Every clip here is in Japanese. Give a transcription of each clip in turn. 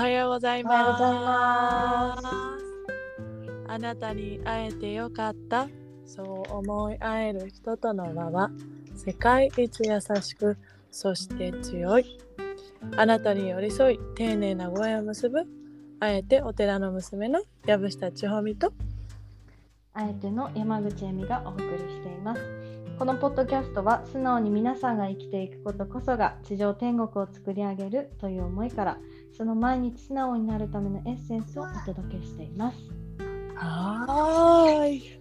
はようございおはようます。ございます。あなたに会えてよかった。そう思い合える人との輪は世界一優しく、そして強い。あなたに寄り添い、丁寧なご縁を結ぶ。あえてお寺の娘の藪下千穂美とあえての山口恵美がお送りしています。このポッドキャストは素直に皆さんが生きていくことこそが地上天国を作り上げるという思いからその毎日素直になるためのエッセンスをお届けしています。はーい。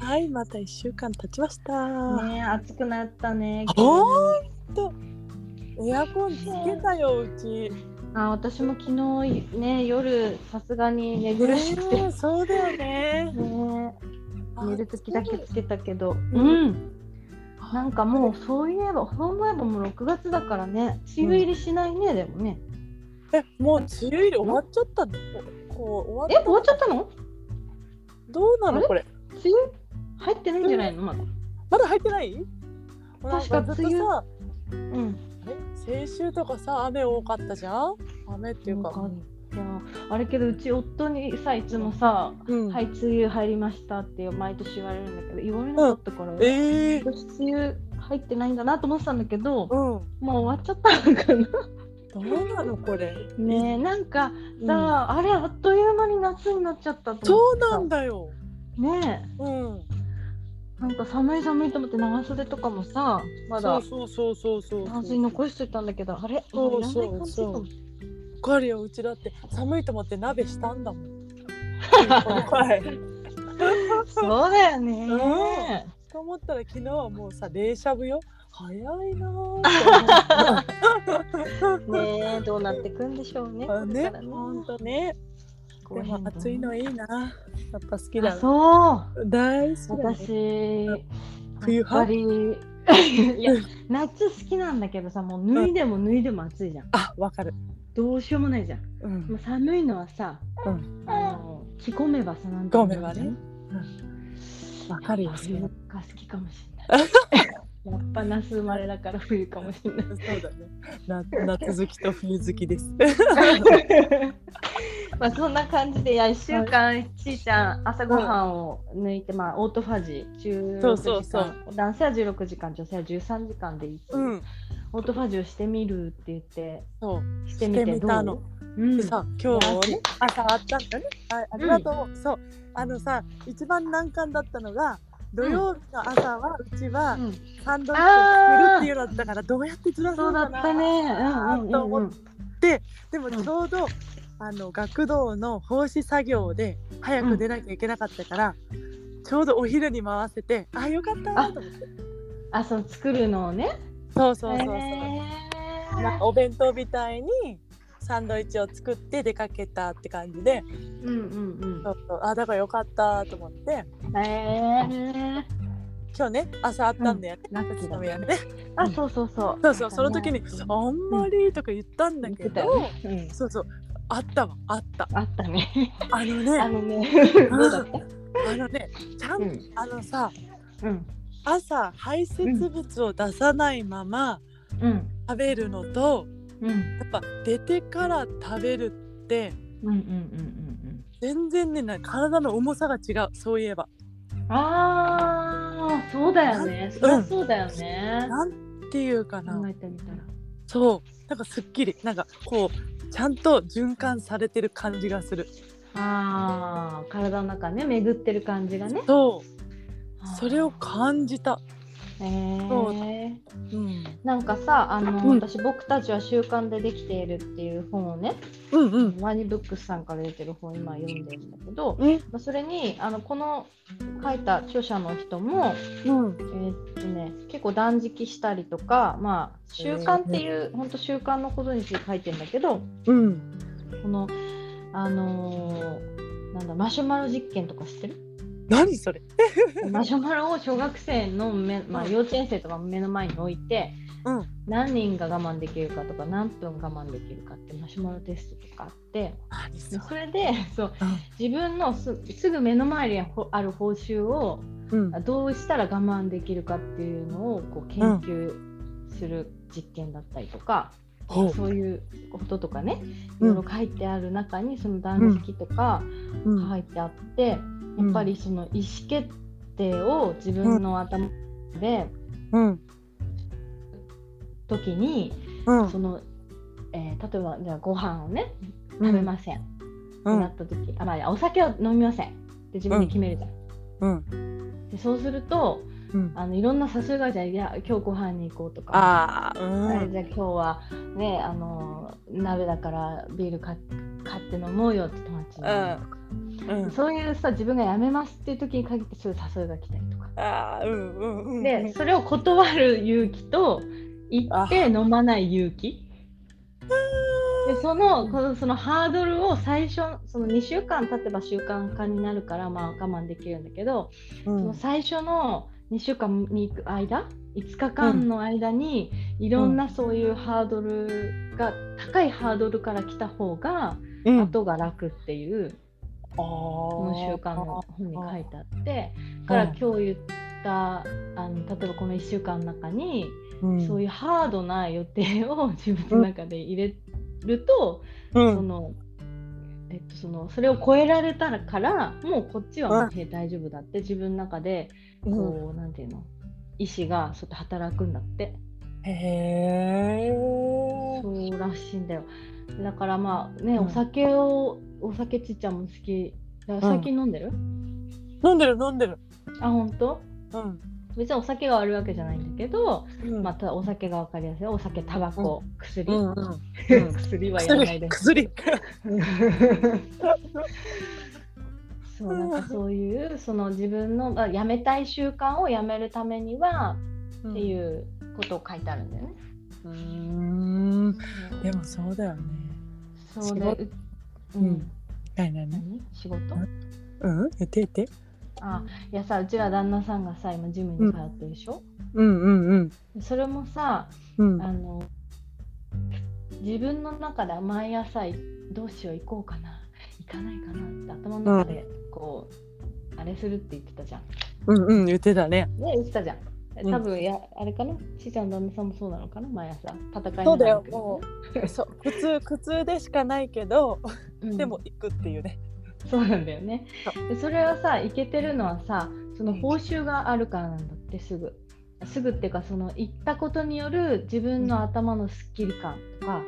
ははい、また1週間経ちました。ねえ暑くなったね。ほんとエアコンつけたよ、うち。あ私も昨日ね夜さすがに寝苦しくて、そうだよね。ね寝る時だけつけたけど、ううん。ん。なんかもうそういえばそう思えばもう6月だからね。梅雨入りしないね、でもね。え、もう梅雨入り終わっちゃったの？こう終わっえ終わっちゃったの？どうなのこれ？梅雨入ってないんじゃないの？まだ。まだ入ってない？確か梅雨。さ、うん。え先週とかさ、雨多かったじゃん？雨っていうか。なんかいやあれけどうち夫にさいつもさ「うんはい梅雨入りました」って毎年言われるんだけど言われなかったから、ええ今年梅雨入ってないんだなと思ってたんだけど、うん。もう終わっちゃったのかな。どうなのこれ？ねえなんかうんさ、あれあっという間に夏になっちゃったとそうなんだよ。ねうん。えなんか寒い寒いと思って長袖とかもさまだそうそうそうそうそう。残しといたんだけどあれ？そうもいらない感じそうそうかるよ、うちだって寒いと思って鍋したんだもん。そうだよね、と思ったら昨日はもうさ冷しゃぶよ。早いな ねえどうなってくんでしょうね。ねこれからほんとね。でも暑いのいいな。やっぱ好きあだそう。大好き私冬派？り いや夏好きなんだけどさもう脱いでも脱いでも暑いじゃん。あわかるどうしようもないじゃん。うん。もう寒いのはさうん。あの着込めばさなんとごめんはね。わかるよそれ冬が好きかもしれない やっぱ夏生まれだから冬かもしれない。そうだね。な夏好きと冬好きです。まあそんな感じでいや1週間ちーちゃん朝ごはんを抜いて、まあオートファジー16時間そうそう。そう男性は16時間女性は13時間でいいう、うん。オートファジーをしてみるって言ってそう。してみてしてみたの。どううん。でさ今日ね朝あったんだね。あありがとう、そう。あのさ一番難関だったのが土曜日の朝はうちはうんサンドイッチを作るっていうのだったからどうやってずらすのかな。うんうんと思っうんうん。でもちょうど、あの学童の奉仕作業で早く出なきゃいけなかったから、ちょうどお昼に回せてあよかったーと思ってあ、そう作るのをね。そうそうそうそう、へなんかお弁当みたいにサンドイッチを作って出かけたって感じで。ーうんうん。そうそう。あだからよかったと思って。うん。へえ。今日ね朝あったんだよね、ラッキーだ宇都宮で。ねあ、そうそうそう。そうそう。その時にうん「あんまり」とか言ったんだけど、ね。うん。そうそう。あったわ。あった。あったね。あのね。あのね。あのねちゃん、うん。あのさうん。朝排泄物を出さないままうん。食べるのと、うんやっぱ出てから食べるってうんうんうんうん全然ねな体の重さが違うそういえばうん。ああ、そうだよね。そりゃそうだよね。なんていうかな考えてみたら。そうなんかすっきりなんかこうちゃんと循環されてる感じがするああ、体の中ね巡ってる感じがね。そうそれを感じたへえ。うんなんかさあの、うん。私僕たちは習慣でできているっていう本をねうんうん。ワニブックスさんから出てる本今読んでるんだけど、うん。まあ、それにあのこの書いた著者の人も、うん。えーっとね、結構断食したりとか、まあ、習慣っていう、本当習慣のことについて書いてるんだけどうん。このあのーなんだマシュマロ実験とか知ってる？何それ？マシュマロを小学生の目、まあ、幼稚園生とか目の前に置いて、うん。何人が我慢できるかとか何分我慢できるかってマシュマロテストとかあって何それでそううん自分のすすぐ目の前にほある報酬をうん。どうしたら我慢できるかっていうのをこう研究する実験だったりとか、ほう。そういうこととかねいうん。ろいろ書いてある中にその断食とかうん。書いてあって、やっぱりその意思決定を自分の頭でうん時に、うん。その、えー例えばじゃあご飯をね食べません、うってなんった時あまあお酒は飲みません。って自分で決めるじゃん。うん。でそうするとうん。あのいろんな誘いがじゃんいや今日ご飯に行こうとか。ああうん。はいじゃあ今日はねあの鍋だからビール買っ買って飲もうよって友達に、うん。そういうさ自分がやめますっていう時に限ってそういう誘いが来たりとか、ああうんうんうん。でそれを断る勇気と行って飲まない勇気。でそのこのそのハードルを最初その2週間経てば習慣化になるからまあ我慢できるんだけど、うん。その最初の2週間に行く間5日間の間に、いろんなそういうハードルが高いハードルから来た方が、うん。後が楽っていうあこの習慣の本に書いてあってだから今日言ったあの例えばこの1週間の中に、うん。そういうハードな予定を自分の中で入れると、うん。そのえっと、そのそれを超えられたからもうこっちは大丈夫だって自分の中でうん。こう、なんていうの？意志がそうやって働くんだって。へえ。そうらしいんだよ。だからまあね、うんお酒をお酒ちっちゃんも好き最近飲んでる、飲んでる飲んでるあ本当うん別にお酒が悪いわけじゃないんだけど、うん。またお酒が分かりやすい。お酒タバコ、薬、うんうん。薬はやらないで薬 そうなんかそういうその自分のあやめたい習慣をやめるためにはっていうことを書いてあるんだよね。うーん。でもそうだよね。そうで、仕事？ううん。ん、何何？何？仕事？うん？言って言ってあいやさうちは旦那さんがさ今ジムに通ってるでしょ、うんうんうんそれもさうん。あの自分の中では毎朝どうしよう行こうかな。行かないかなって頭の中でこう、あれするって言ってたじゃん。うんうん言ってたね。ね言ってたじゃん。うん。多分や、あれかな？ちーちゃんの旦那さんもそうなのかな？毎朝。戦いなそうだよ。もうそう苦痛苦痛でしかないけどうん。でも行くっていうね そうなんだよね。そ。でそれはさいけてるのはさその報酬があるからなんだってすぐ。すぐっていうかその行ったことによる自分の頭のスッキリ感とか、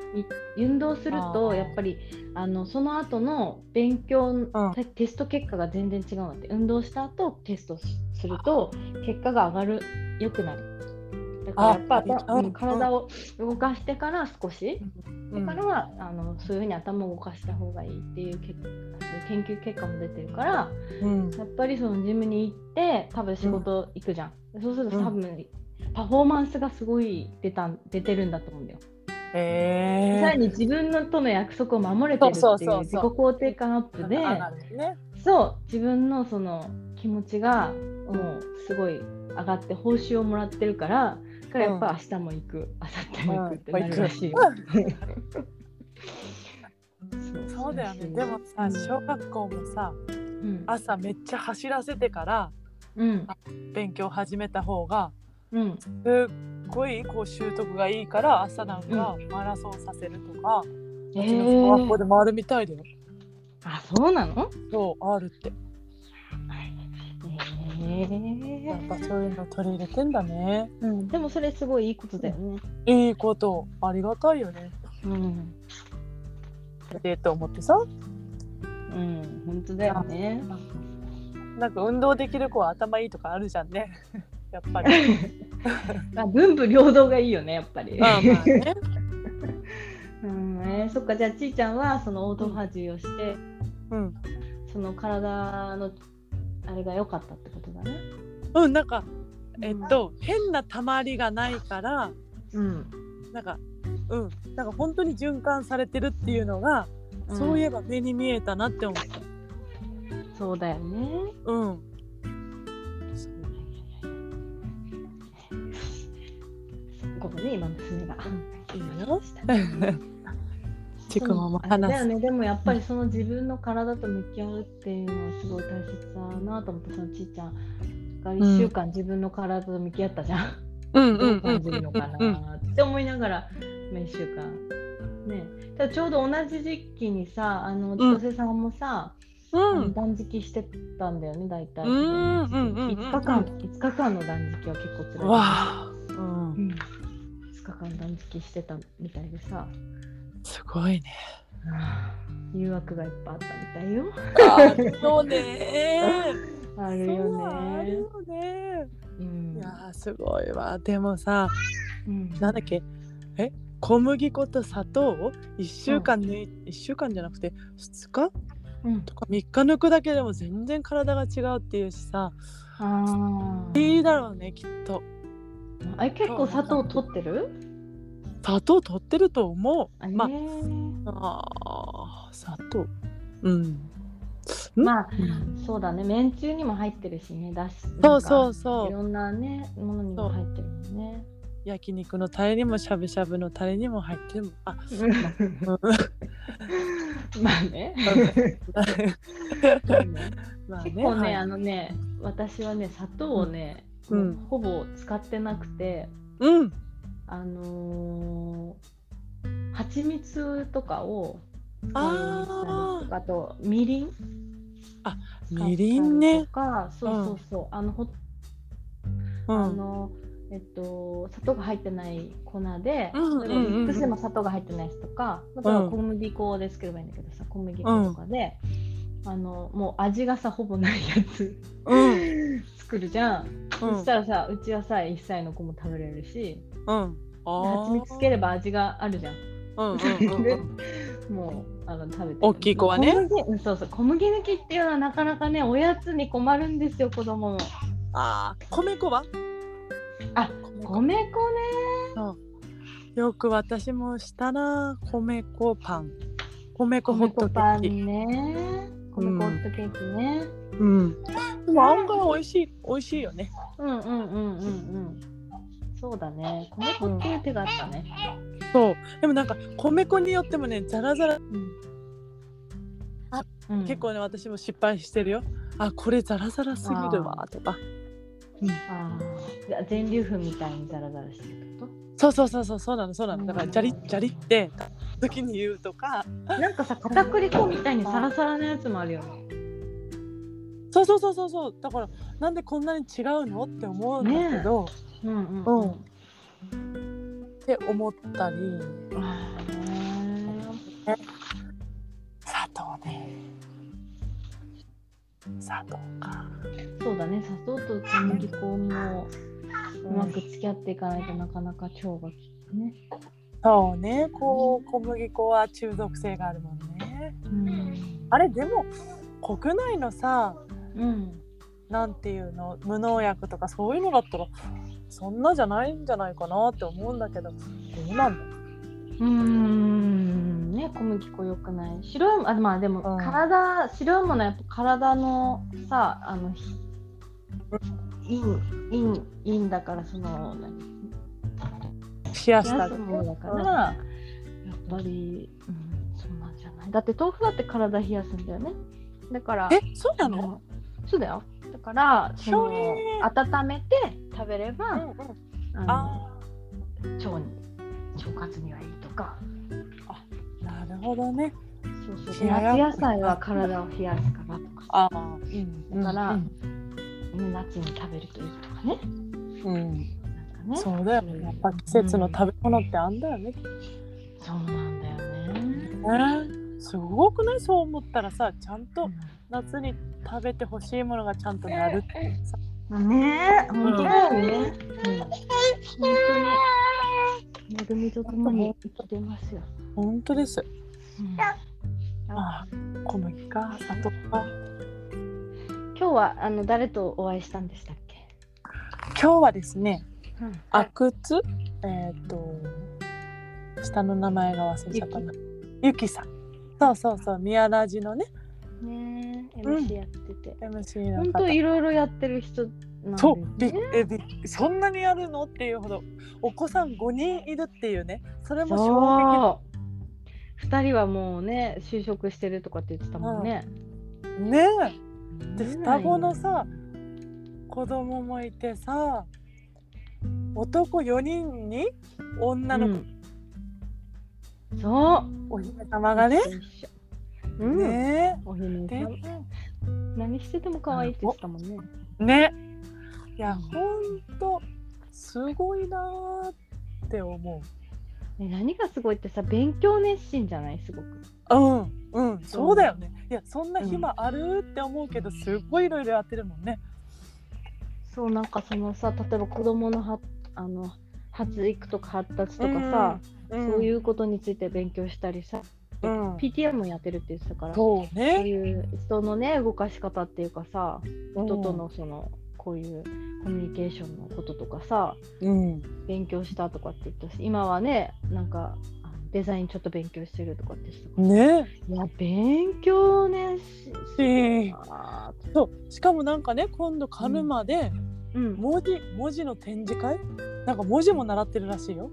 い運動するとやっぱりあのその後の勉強、ん。テテスト結果が全然違うんだって運動した後テストしすると結果が上がる良くなる。だからやっぱ体を動かしてから少しうんだから、あのそういうふうに頭を動かした方がいいっていう結そういう研究結果も出てるからうん。やっぱりそのジムに行って多分仕事行くじゃん、そうするとうん。多分、パフォーマンスがすごい出た出てるんだと思うんだよ、へえ。さらに自分のとの約束を守れてるっていそう自己肯定感アップでそう自分のその気持ちがもうすごい上がって報酬をもらってるからだからやっぱ明日も行く明後日も行くってなるらしい。よ、そうだよね。でもさ小学校もさうん。朝めっちゃ走らせてからうん。勉強始めた方がうん。すっごいこう習得がいいから朝なんかマラソンさせるとか、えうちの小学校ー、でもあるみたいだよ。あそうなの？そうあるって。えやっぱそういうの取り入れてんだね。うん、でもそれすごいいいことだよね。いいことありがたいよね。うん、でと思ってさうん、本当だよね。なんか運動できる子は頭いいとかあるじゃんね。やっぱり。あ文武両道がいいよね、やっぱり。まあまあね。うん、えーそっか、じゃあちーちゃんはそのオートファジーをして、うん。その体のあれが良かったってことだね。うんなんかえっと変なたまりがないからうん、なんかうんなんか本当に循環されてるっていうのが、うんそういえば目に見えたなって思った。そうだよね。うん。ごめんね、今娘が。いいよ。ちくま話す。よね、でもやっぱりその自分の体と向き合うっていうのはすごい大切だなと思って、そのちーちゃんが1週間自分の体と向き合ったじゃん。うんどう感じるのかなって思いながらまあ、1週間ねただちょうど同じ時期にさあのん千歳さんもさ、うん。断食してたんだよね大体、うんうんうんうん5日間5日間の断食は結構辛いわあ。うんう。ん、5日間断食してたみたいでさ、すごいね。誘惑がいっぱいあったみたいよ。あ るよね。あるよね。よね。うんいやーすごいわ。でもさ、うんなんだっけ？え？小麦粉と砂糖を1週間抜い、1週間じゃなくて2日？うん、とか3日抜くだけでも全然体が違うっていうしさあーいいだろうねきっとあれ結構砂糖取ってる？砂糖取ってると思う。あまねあ砂糖。うん。まあうん。そうだね。めんつゆにも入ってるしね。だしそうそううそう。いろんなねものにも入ってるもんね。焼肉のタレにもしゃぶしゃぶのタレにも入ってるもん。あ まあね。まあ 結構ね、はい。あのね私はね砂糖をね、ほぼ使ってなくて。うんあのー、蜂蜜とかを使うようにしたりとかあとみりん。みりんね。とかそうそう。そう、あのほうん。あのえっと砂糖が入ってない粉で、うんうんうんうん。ミックスでも砂糖が入ってないやつとか、例えば小麦粉で作ればいいんだけどさ小麦粉とかで、あのもう味がさほぼないやつ。うん。作るじゃん、うん。そしたらさうちはさ1歳の子も食べれるしうん。あ蜂蜜つければ味があるじゃん。うんうんうんうん。もうあの食べてる。大きい子はね。そうそう。小麦抜きっていうのはなかなかねおやつに困るんですよ子供も。あー。米粉は？あ米粉。ね。よく私もしたな米粉パン。米粉ホ米ットケ粉パーキンね。米粉ホットケーキね、うん。でも案外美味しい美味しいよね。うん、うんうんうんうんそうだね。米粉っていう手があったね、そう。でもなんか米粉によってもねザラザラ。うん。あ、うん。結構ね私も失敗してるよ。あこれザラザラすぎるわとか。あー。じゃあ全粒粉みたいにザラザラしてるってこそうそうそうそうそうなのそうなの。だからうん。ジャリッジャリって時に言うとか。となんかさ片栗粉みたいにサラサラのやつもあるよね。そうそうそうそうそう。だからなんでこんなに違うの？って思うんだけど、うんうんうんって思ったり。ね。砂糖ね。砂糖か。そうだね。砂糖と小麦粉もうまく付き合っていかないとなかなか腸がきね。そうね。こう小麦粉は中毒性があるもんね。うん。あれでも国内のさうん。なんていうの？無農薬とかそういうのだったらそんなじゃないんじゃないかなって思うんだけど。どうなんだ？うーん。ね小麦粉良くない？白いあまあでもうん。体、白いものはやっぱ体のさあのひ陰陰陰だからその何？冷冷やしたものだから、やっぱり、うん、そうなんじゃない？だって豆腐だって体冷やすんだよね。だからえそうなの？そうだよ。だからそのへ温めて食べれば、うんうん。あのあ腸に腸活にはいいとか。ーなるほどね。そうそう。夏野菜は体を冷やすからとかああうんだからうんね夏に食べるといいとかね。うん。ね。そうだよね。やっぱ季節の食べ物ってあんだよね、そうなんだよね、ね。すごくない？そう思ったらさちゃんと夏に食べてほしいものがちゃんとなるってさ。うん、ね。え本当だよね、うん、本当に。恵みとともに生きてますよ、本当です。うん。ああ小麦か砂糖か。今日はあの誰とお会いしたんでしたっけ、今日はですねうん、阿久津？えっ、と下の名前が忘れちゃったな。ゆきさん。そうそうそう宮ラジのね。ね MC やってて、MC の本方当いろいろやってる人なんそう。びえびそんなにやるのっていうほどお子さん5人いるっていうね。それも衝そう。2人はもうね就職してるとかって言ってたもんね、撃ねえ。で双子のさ子供もいてさ男4人に女の子、うん。そう。お姫様がね。うん、ね。お姫で様何してても可愛いって言ってたもんね。ね。いや、ほんと、すごいなーって思ね何がすごいってさ勉強熱心じゃない？すごく。う。うん、うん、そうだよね。いや、そんな暇ある？って思うけど、すごいいろいろやってるもんね。そうなんかそのさ例えば子供のはあの発育とか発達とかさ、そういううことについて勉強したりさ、ん、うん、PTA もやってるって言ってたからそうそうね。いう人のね動かし方っていうかさうん人とのそのこういうコミュニケーションのこととかさうん、勉強したとかって言ったし今はねなんかデザインちょっと勉強してるとかって言ってたからね。いや勉強ねしそう、しかもなんかね、今度カルマでーうん文字、文字の展示会？なんか文字も習ってるらしいよ。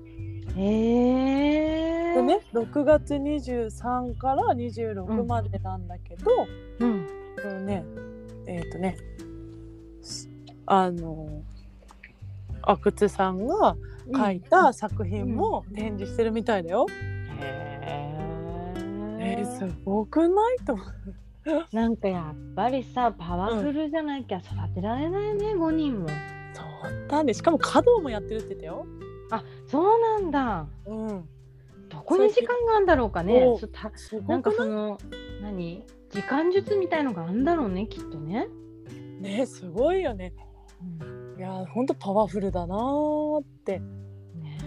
へえでね、6月23から26までなんだけど、うんこのね、えっ、とね、すあの、阿久津さんが書いた作品も展示してるみたいだよ。へえー、えすごくない？と思う。なんかやっぱりさパワフルじゃなきゃ育てられないね、5人もそうだね。しかも華道もやってるって言ったよ。あそうなんだうん。どこに時間があるんだろうかねなんかその何？時間術みたいのがあるんだろうねきっとね、ね、すごいよね。いや、ほんとパワフルだなーってね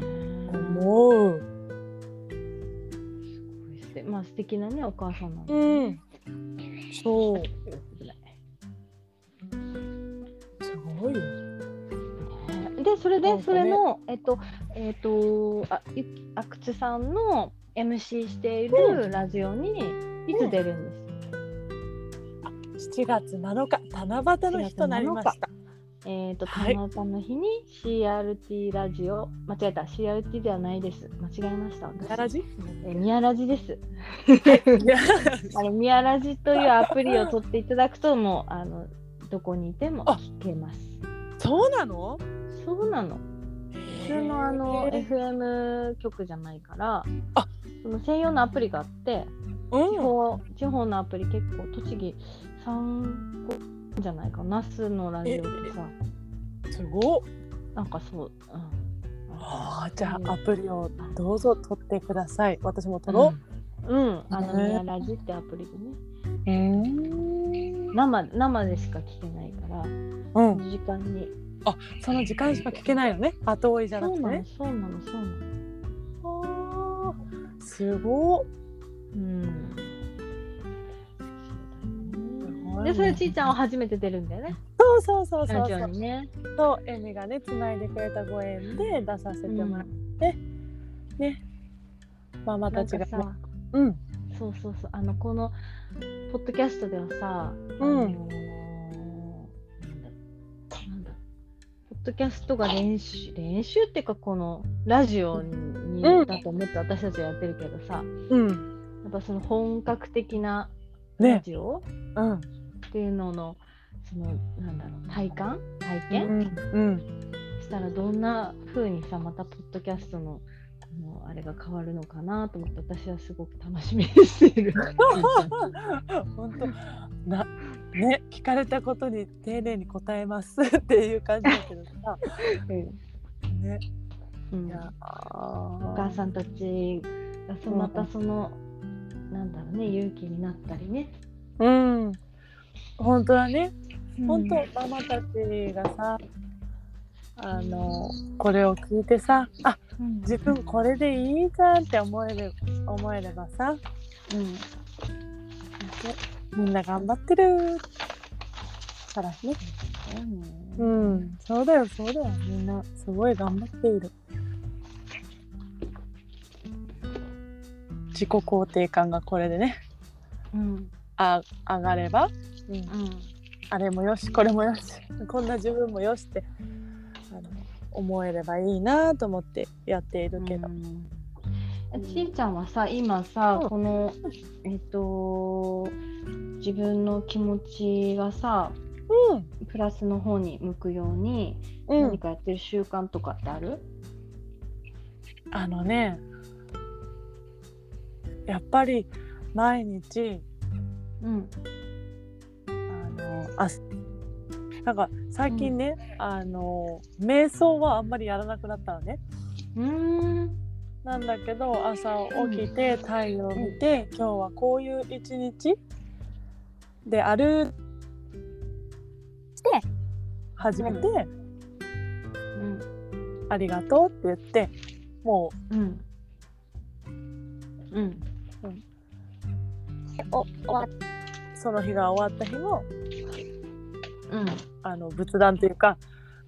思う。えすまあ素敵なねお母さんなんだうん。そう。すごいよ。でそれで、ねそれのえっとえっとあゆ阿久津さんの MC しているラジオにいつ出るんですか、7月7日、七夕の日となりました。えっ、と、はいたまたの日に CRT ラジオ、間違えた、CRT ではないです。間違えました。私やらじえー、ミヤラジです。あのミヤラジというアプリを取っていただくと、もう、あの、どこにいてもあ聞けます。そうなの？そうなの。普通のあの、FM 局じゃないから、あその専用のアプリがあって、地うん。方地方のアプリ結構、栃木3個じゃないか、那須のラジオでさ、すごっ。なんかそう、うん。ああ、じゃあアプリをどうぞ取ってください。私も取ろうん、うん、あの、ねミヤラジってアプリでね、う。うん。生生でしか聞けないから、うん。時間に。その時間しか聞けないのね。後追いじゃなくてね。、そうなのそうなの、そうなの。ああ、すごっ。うん。で、それちいちゃんは初めて出るんだよね、そうそうそうそうそう。にね。そう、エミがね、つないでくれたご縁で出させてもらって、ね。ママたちが、さ、、うん。そうそうそう、あの、この、ポッドキャストではさ、うんドキャストが練習、練習っていうか、このラジオに、うんだと思って私たちはやってるけどさ、うん。やっぱその本格的なラね。ジオうん。っていうのの、その、なんだろう、体感？体う験、ん。うん。したらどんな風にさまたポッドキャストのこのあれが変わるのかなと思って私はすごく楽しみにしている。本当なね聞かれたことに丁寧に答えます っていう感じだけどさ。ね。うん。いやお母さんたちがそまたその、なんだろうね勇気になったりね。うん。本当はね。本当うんママたちがさあのこれを聞いてさあうん。自分これでいいじゃんって思える思えればさ。うんみんな頑張ってる。からね。うん。そうだよそうだよ。みんなすごい頑張っている。自己肯定感がこれでね。うん。あ上がれば、うん。うんあれもよしこれもよし。こんな自分もよしってあの思えればいいなと思ってやっているけど、うん。ちいちゃんはさ今さ、うん。このえっ、と自分の気持ちがさうんプラスの方に向くようにうん。何かやってる習慣とかってある、あのねやっぱり毎日うん。あのあなんか最近ね、あの瞑想はあんまりやらなくなったのね。うーん。なんだけど朝起きて太陽を見て、今日はこういう一日であるして始めて、うんありがとうって言ってもうん。うん。うお終わその日が終わった日のうん。あの仏壇というか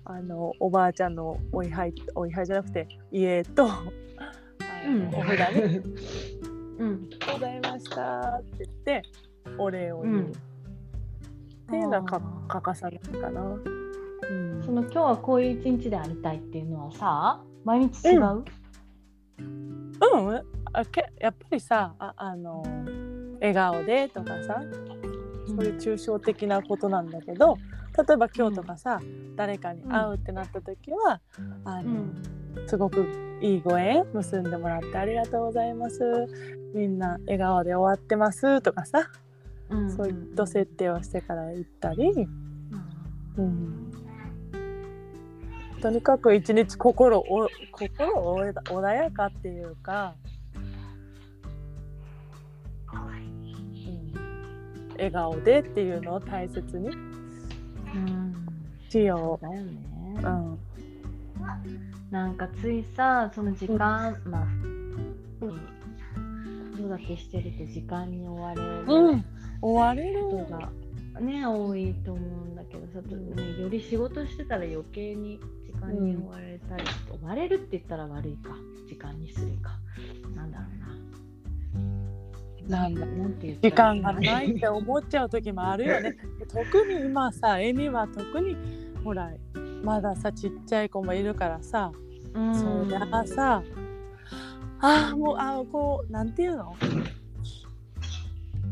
あのおばあちゃんのお位牌お位牌じゃなくて家とあの、お札にうん「ございました」って言ってお礼を言う、うん。っていうのはか欠かさないかな。うん。その今日はこういう一日でありたいっていうのはさ毎日違う、うん、あけやっぱりさああの笑顔でとかさそういう抽象的なことなんだけど例えば今日とかさ、誰かに会うってなった時は、あのうん。すごくいいご縁結んでもらってありがとうございます。みんな笑顔で終わってますとかさ、うんそういう人設定をしてから行ったり、うん、とにかく一日心お心お穏やかっていうか、うん、笑顔でっていうのを大切に。うん。しよだよね、う。うん。なんかついさその時間、まあ子育てしてると時間に追われる。うん、追われる。人がね多いと思うんだけどさ、ね、より仕事してたら余計に時間に追われたり、追われるって言ったら悪いか。時間にするか。なんだろうな。なんだ。なんて時間がないって思っちゃう時もあるよね。特に今さ、エミは特にほらまださちっちゃい子もいるからさ、うん。そりゃさ、ああもうあーこうなんていうの？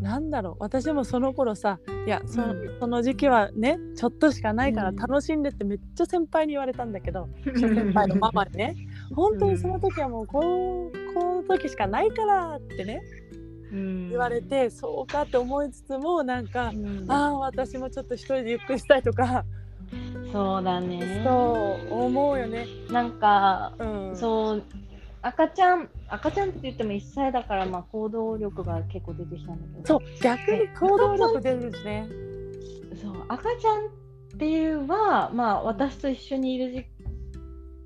なんだろう私もその頃さいやそ,、うん。その時期はねちょっとしかないからうん。楽しんでってめっちゃ先輩に言われたんだけど、先輩のママにね。本当にその時はもうこうこの時しかないからってねうん。言われて、そうかって思いつつもなんか、うん。ああ私もちょっと一人でゆっくりしたいとか、そうだね。そう思うよね。なんかうん、そう赤ちゃん赤ちゃんって言っても1歳だからまあ行動力が結構出てきたんだけど。そう逆に行動力出るしね。そう赤ちゃんっていうはまあ私と一緒にいる時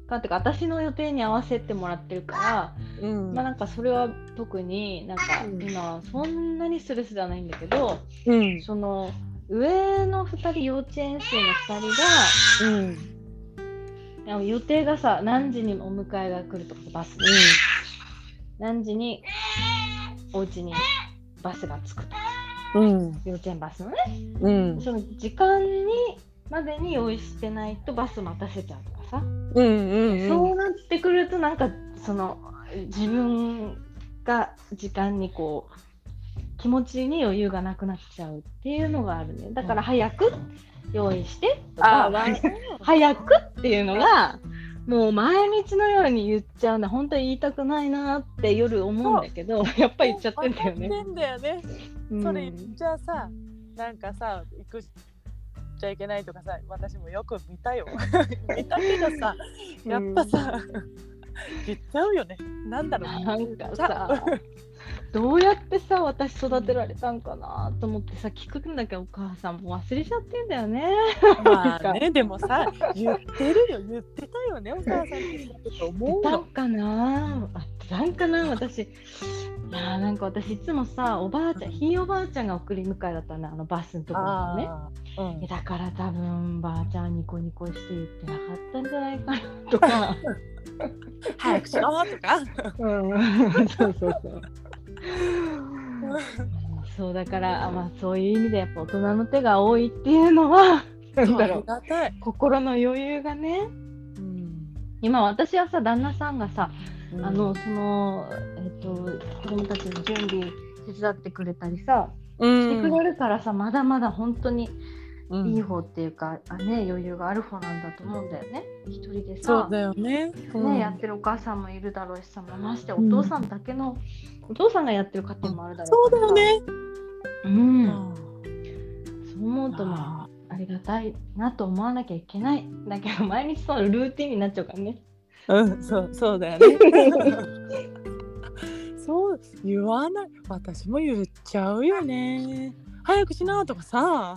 間っていうか私の予定に合わせてもらってるから、うん。まあなんかそれは特になんかうん今はそんなにストレスではないんだけど、うん。その上の2人幼稚園生の2人がうん予定がさ何時にお迎えが来るとかバスで、何時にお家にバスが着くとか。うん。幼稚園バスのね。うん。その時間にまでに用意してないとバス待たせちゃうとかさ、うんうん。そうなってくるとなんかその自分が時間にこう気持ちに余裕がなくなっちゃうっていうのがあるね。だから早く用意してとか、早くっていうのがもう毎日のように言っちゃうんだ。本当に言いたくないなって夜思うんだけどやっぱり言っちゃってんだよね。んだよね。うん。それ言っちゃさなんかさ行くちゃいけないとかさ私もよく見たよ。見たけどさやっぱさ、言っちゃうよね。なんだろうなんかさどうやってさ私育てられたんかなと思ってさ聞くんだけどお母さんも忘れちゃってんだよね。まあねでもさ言ってるよ。言ってたよねお母さんってと思うの。かな？あなんかな？私。いやーなんか私いつもさおばあちゃんひいおばあちゃんが送り迎えだったのあのバスのところのね。うん。えだから多分ばあちゃんニコニコして言ってなかったんじゃないかなとか。早くしろとか。うん、そうそうそう。そうだから、あまあ、そういう意味でやっぱ大人の手が多いっていうのはなんだろう。心の余裕がね。うん。今私はさ旦那さんがさ、うん。あのそのえっ、と子供たちの準備手伝ってくれたりさ、うん。してくれるからさまだまだ本当にうんいい方っていうか、あね、余裕がある方なんだと思うんだよね。一人でさそうだよね。ね、やってるお母さんもいるだろうしさ、ましてお父さんだけの、お父さんがやってる家庭もあるだろそううからさ。だよね。う。うんんそう思うとまあありがたいなと思わなきゃいけない。だけど毎日そのルーティンになっちゃうからね。うん、そう、そうだよね。そう、言わない。私も言っちゃうよね。早くしなとかさ。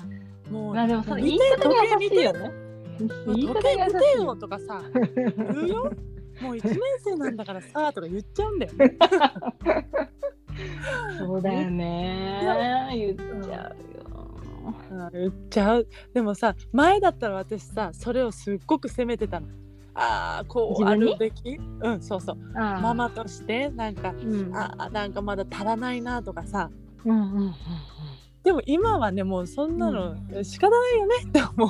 もう。まあでもその言い方が優しいよね。時計見が優していよとかさ。言うよ。もう一年生なんだからさとか言っちゃうんだよね。そうだよね。言っちゃうよ。うん言っちゃう。でもさ、前だったら私さ、それをすっごく責めてたの。ああ、こうあるべき。うん、そうそう。あママとして、なんか、うん、あーなんかまだ足らないなとかさ。うんうんうんうん。でも今はねもうそんなの仕方ないよねって思う。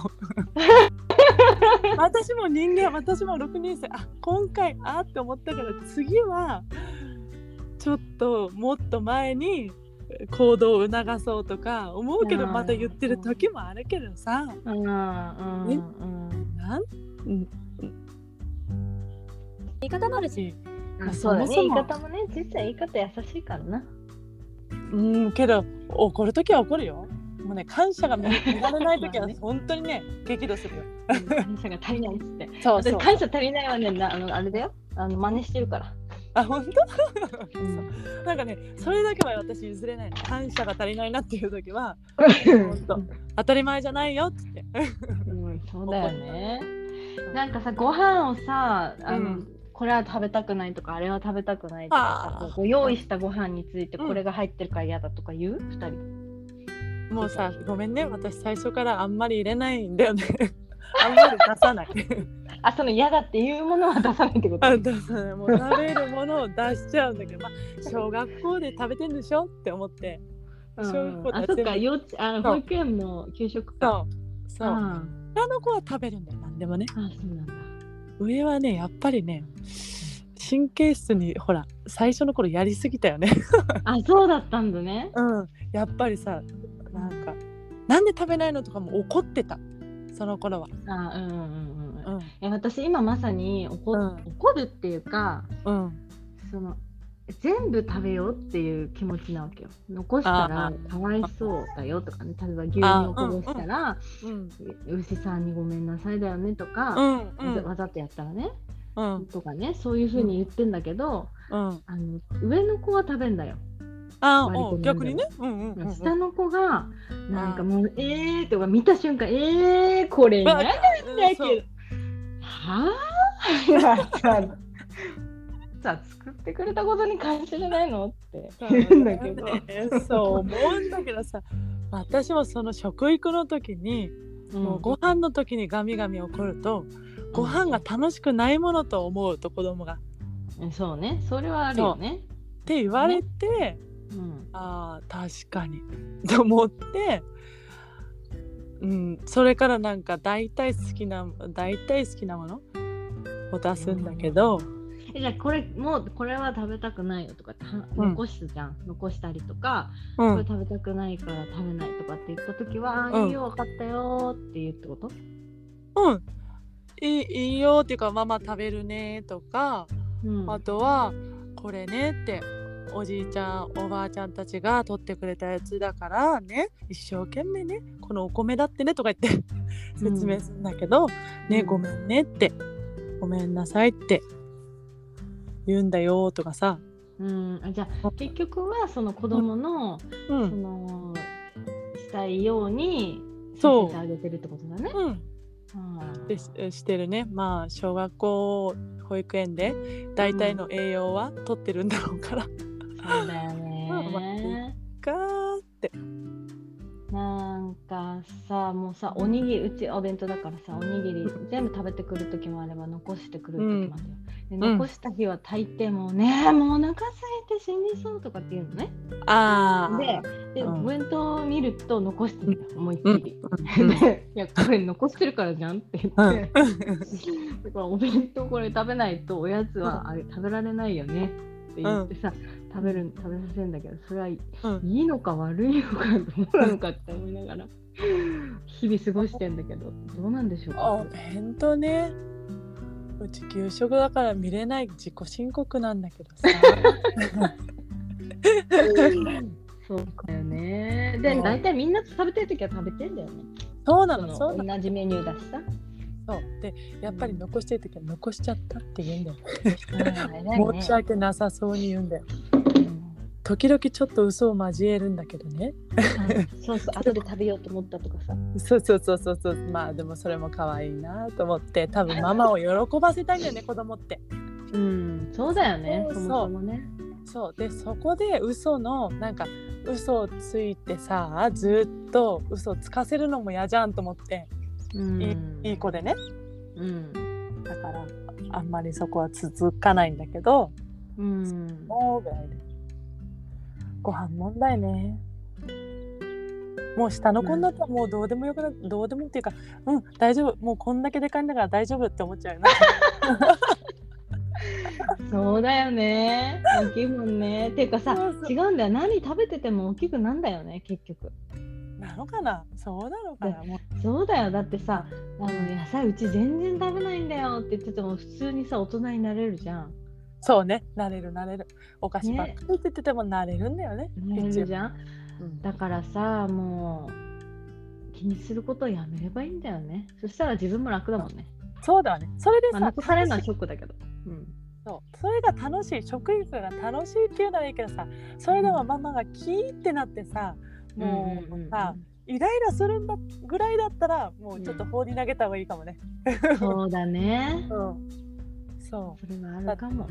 私も人間私も6年生。あ今回あって思ったから次はちょっともっと前に行動を促そうとか思うけどうん。また言ってる時もあるけどさ。うんうんうんなん？うん。言い方もあるし。うん。そうだね。そもそも。言い方もね、実際言い方優しいからな。うんけど怒る時は怒るよもうね感謝が見 見られない時は本当にね激怒するよ感謝が足りないっつって。そうそう私感謝足りないはね、なあのあれだよ。あの真似してるから。あ本当？うん なんかね、それだけは私譲れないの。感謝が足りないなっていう時は、本当当たり前じゃないよって。うん、そうだよね。なんかさ、ご飯をさ、あの、うんこれは食べたくないとか、あれは食べたくないとかこう用意したご飯についてうんこれが入ってるから嫌だとか言う、二人。もうさ、ごめんね、私最初からあんまり入れないんだよね。あんまり出さない。あ、その嫌だっていうものは出さないってこと？あ出さない。もう食べるものを出しちゃうんだけど、まあ、小学校で食べてんでしょって思って。うん小学校あ、そっか、幼稚あの保育園も給食か。そう。そう。あ下の子は食べるんだよ、なんでもね。あ、そうなんだ。上はね、やっぱりね、神経質に、ほら、最初の頃やりすぎたよね。あ、そうだったんだね。うん、やっぱりさなんかなんで食べないのとかも怒ってたその頃は。あ、うんうんうんうん。私今まさに怒,、うん怒るっていうかうんその全部食べようっていう気持ちなわけよ。残したらあかわいそうだよとかね。例えば牛乳をこぼしたら、うん牛さんにごめんなさいだよねとか、うんうん。わざとやったらね、うん。とかねそういうふうに言ってんだけど、うん。あの上の子は食べんだよ、あ逆にね。うんう。んうんうん。下の子がなんかもう「えー」とか見た瞬間「えー、これ何だけど。はあ ささ作ってくれたことに感謝じゃないのって。言うんだけど、ねそう思うんだけどさ私もその食育の時に、もうご飯の時にガミガミ怒るとご飯が楽しくないものと思うと子供が。っうんそうね。それはあるよね。て言われて、うん。あー確かに。と思って、うん、それからなんか大体好きな大体好きなものを出すんだけど、えじゃあこれもうこれは食べたくないよとか残すじゃん、残したりとか、うんこれ食べたくないから食べないとかって言った時は、あうんいいよ分かったよって言うってこと？うん、いいいいよっていうかママ食べるねとか、うん。あとはこれねっておじいちゃんおばあちゃんたちが取ってくれたやつだからね一生懸命ねこのお米だってねとか言って 説明するんだけど、ねごめんねってごめんなさいって言うんだよとかさ、うん、あじゃあ結局はその子供の、うそんのしたいようにさそうせてあげてるってことだね。う。ん、でししてるね。まあ小学校保育園で大体の栄養は取ってるんだろうから、そうだよさもうさおにぎりうちお弁当だからさおにぎり全部食べてくる時もあれば残してくる時もあるよ。でん。残した日は大抵もうねもうお腹空いて死にそうとかって言うのね。ああでで、うん。お弁当を見ると残してる思いっうんきり。うん。でいやこれ残してるからじゃんって言うん。って。だからお弁当これ食べないとおやつはあれ食べられないよねって言ってさ、食べる食べさせるんだけどそれはいうん。いのか悪いのかどうなのかって思いながら日々過ごしてんだけどどうなんでしょうか？お弁当ね。うち給食だから見れない自己申告なんだけどさ。そうかよね。でうん。大体みんな食べてる時は食べてんだよね。そうなそのそう同じメニューだしさ。そう。でやっぱり残してる時は残しちゃったって言うんだよ、うん。申し訳なさそうに言うんだよ。うん時々ちょっと嘘を交えるんだけどね。そうそう後で食べようと思ったとかさ。そうそうそうそうそう。まあでもそれも可愛いなと思って。多分ママを喜ばせたいんだよね 子供って。うんそうだよねそうそう。そもそもね。そう。でそこで嘘のなんか嘘をついてさずっと嘘をつかせるのも嫌じゃんと思って。うん。いい子でね。うん。だからあんまりそこは続かないんだけど。うん。もうぐらいでご飯問題ね。もう下の子になったらもうどうでもよくなどうでもっていうかうん大丈夫。もうこんだけでかいんだから大丈夫って思っちゃうよな そうだよね。大きいもんね。っていうかさ違うんだよ。何食べてても大きくなんだよね結局。なのかな？そうなのかな？もうそうだよ。だってさあの野菜うち全然食べないんだよって言ってても普通にさ大人になれるじゃんそうね。なれるなれる。お菓子ねばっかりって言っててもなれるんだよね。なれるじゃん。うん。だからさもう気にすることをやめればいいんだよね。そしたら自分も楽だもんね、そうだわね。それでまあ、さ残されるのはショックだけど、うん、そう。それが楽しい。食育が楽しいっていうならいいけどさそれでもママがキーってなってさもうさ、イライラするんだぐらいだったらもうちょっと放り投げた方がいいかもね。そうだね。うん、そそれはあるかも、う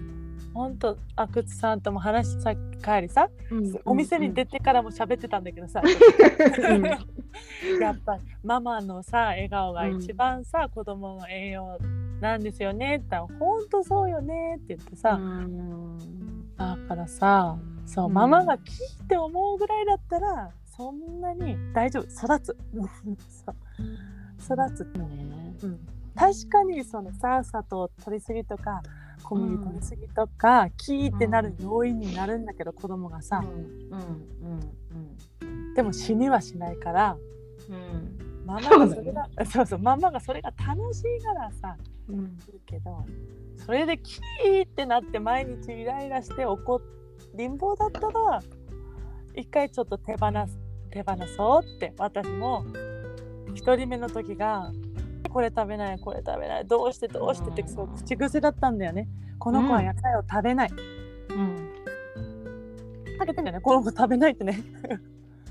ほんと阿久津さんとも話さっき帰りさ、うんお店に出てからも喋ってたんだけどさ、うん。やっぱりママのさ笑顔が一番さ、子供の栄養なんですよねって言ったら「ほんとそうよね」って言ってさ、うん。だからさそう、うん。ママがキーって思うぐらいだったらそんなに大丈夫。育つ。育つ。ね。うん、確かにそのさ砂糖取りすぎとか小麦取りすぎとか、キーってなる要因になるんだけど、子供がさ、うん。うん。でも死にはしないからうん。うんママがそれがそう,、そうママがそれが楽しいからさうん。いいけどそれでキーってなって毎日イライラして怒貧乏だったら一回ちょっと手放す手放そうって私も一人目の時がこれ食べないこれ食べないどうしてどうしてってそう口癖だったんだよね。この子は野菜を食べない、うん。食べてんだよね。この子食べないってね。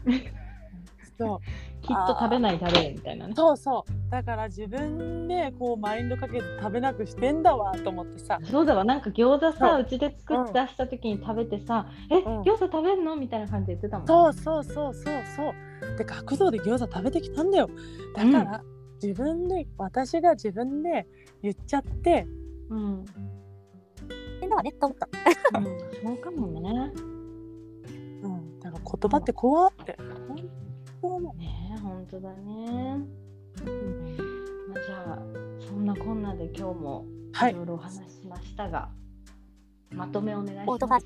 そう。きっと食べないだろうみたいなね。そうそう。だから自分でこうマインドかけて食べなくしてんだわと思ってさ。そうだわ。なんか餃子さそう。うちで作って出した時に食べてさ「えうん。餃子食べんの?」みたいな感じで言ってたもんそうそうそうそうそう。で学童で餃子食べてきたんだよ。だから、自分で私が自分で言っちゃってうん、みんなはねと思った、うん、そうかもね。うん、だから言葉って怖って。本当思ねえ本当だね、まあ、じゃあそんなこんなで今日もはい。いろいろお話ししましたが、まとめお願いします。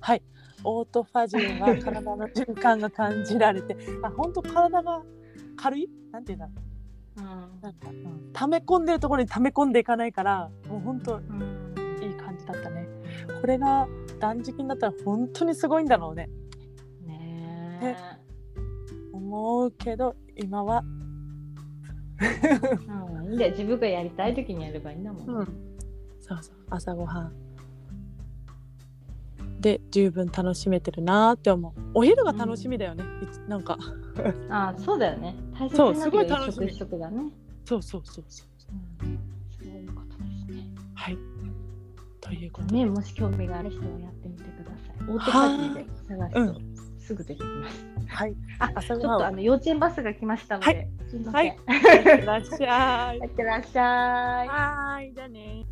はい。オートファジーは体の循環が感じられて。あ本当体が軽い？なんていうんだろう。うんなんか、うん、溜め込んでるところに溜め込んでいかないからもう本当うん。いい感じだったね。これが断食になったら本当にすごいんだろうね。ねえ。思うけど今は。うん、いいんだよ。自分がやりたい時にやればいいんだもんね、うん。そうそう。朝ごはんで十分楽しめてるなーって思う。お昼が楽しみだよね、いつなんか。あそうだよね。大切そうになるよすごい楽しみ。一食一食がね、そうそうそうそう。うん、そういうことですね。はい。ということで。ねもし興味がある人はやってみてください。オートファジーで探すとうすぐ出てきます、はい。あちょっとあの幼稚園バスが来ましたので、はい。すいはい。いってらっしゃい。いってらっしゃい。はーい。じゃあね